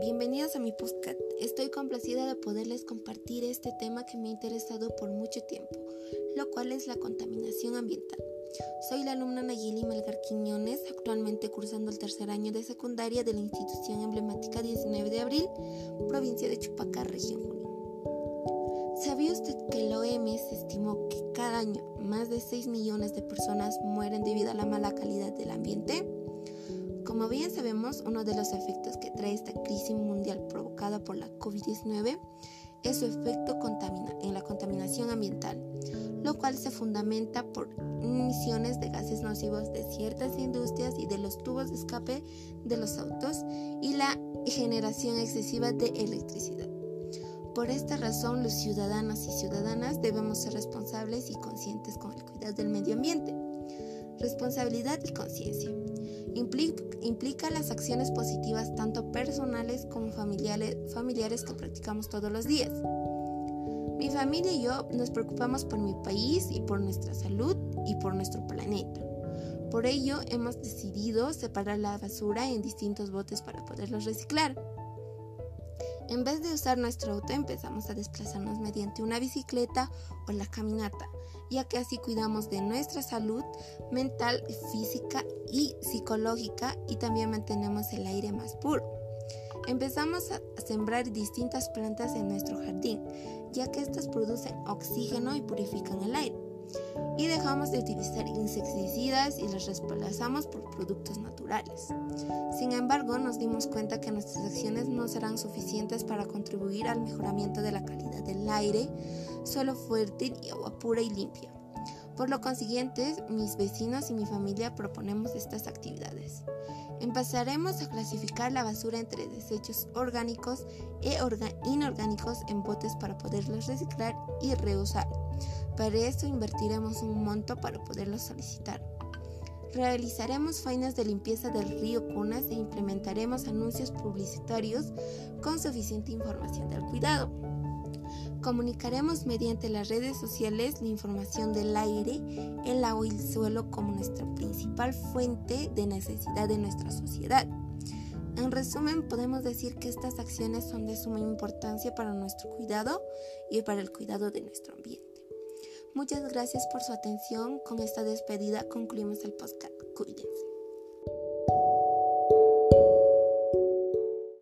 bienvenidos a mi podcast. Estoy complacida de poderles compartir este tema que me ha interesado por mucho tiempo, lo cual es la contaminación ambiental. Soy la alumna Nayeli Melgar Quiñones, actualmente cursando el tercer año de secundaria de la institución emblemática 19 de abril, provincia de Chupacar, región Junín. ¿Sabía usted que la OMS estimó que cada año más de 6 millones de personas mueren debido a la mala calidad del ambiente? Como bien sabemos, uno de los efectos que trae esta crisis mundial provocada por la COVID-19 es su efecto en la contaminación ambiental, lo cual se fundamenta por emisiones de gases nocivos de ciertas industrias y de los tubos de escape de los autos y la generación excesiva de electricidad. Por esta razón, los ciudadanos y ciudadanas debemos ser responsables y conscientes con el cuidado del medio ambiente. Responsabilidad y conciencia implica, las acciones positivas tanto personales como familiares, familiares que practicamos todos los días. Mi familia y yo nos preocupamos por mi país y por nuestra salud y por nuestro planeta. Por ello hemos decidido separar la basura en distintos botes para poderlos reciclar. En vez de usar nuestro auto empezamos a desplazarnos mediante una bicicleta o la caminata, ya que así cuidamos de nuestra salud mental, física y psicológica y también mantenemos el aire más puro. Empezamos a sembrar distintas plantas en nuestro jardín, ya que estas producen oxígeno y purifican el aire y dejamos de utilizar insecticidas y los reemplazamos por productos naturales. Sin embargo, nos dimos cuenta que nuestras acciones no serán suficientes para contribuir al mejoramiento de la calidad del aire, suelo fuerte y agua pura y limpia. Por lo consiguiente, mis vecinos y mi familia proponemos estas actividades. Empezaremos a clasificar la basura entre desechos orgánicos e inorgánicos en botes para poderlos reciclar y reusar. Para esto invertiremos un monto para poderlos solicitar. Realizaremos faenas de limpieza del río Cunas e implementaremos anuncios publicitarios con suficiente información del cuidado. Comunicaremos mediante las redes sociales la información del aire, el agua y el suelo como nuestra principal fuente de necesidad de nuestra sociedad. En resumen, podemos decir que estas acciones son de suma importancia para nuestro cuidado y para el cuidado de nuestro ambiente. Muchas gracias por su atención. Con esta despedida concluimos el podcast. Cuídense.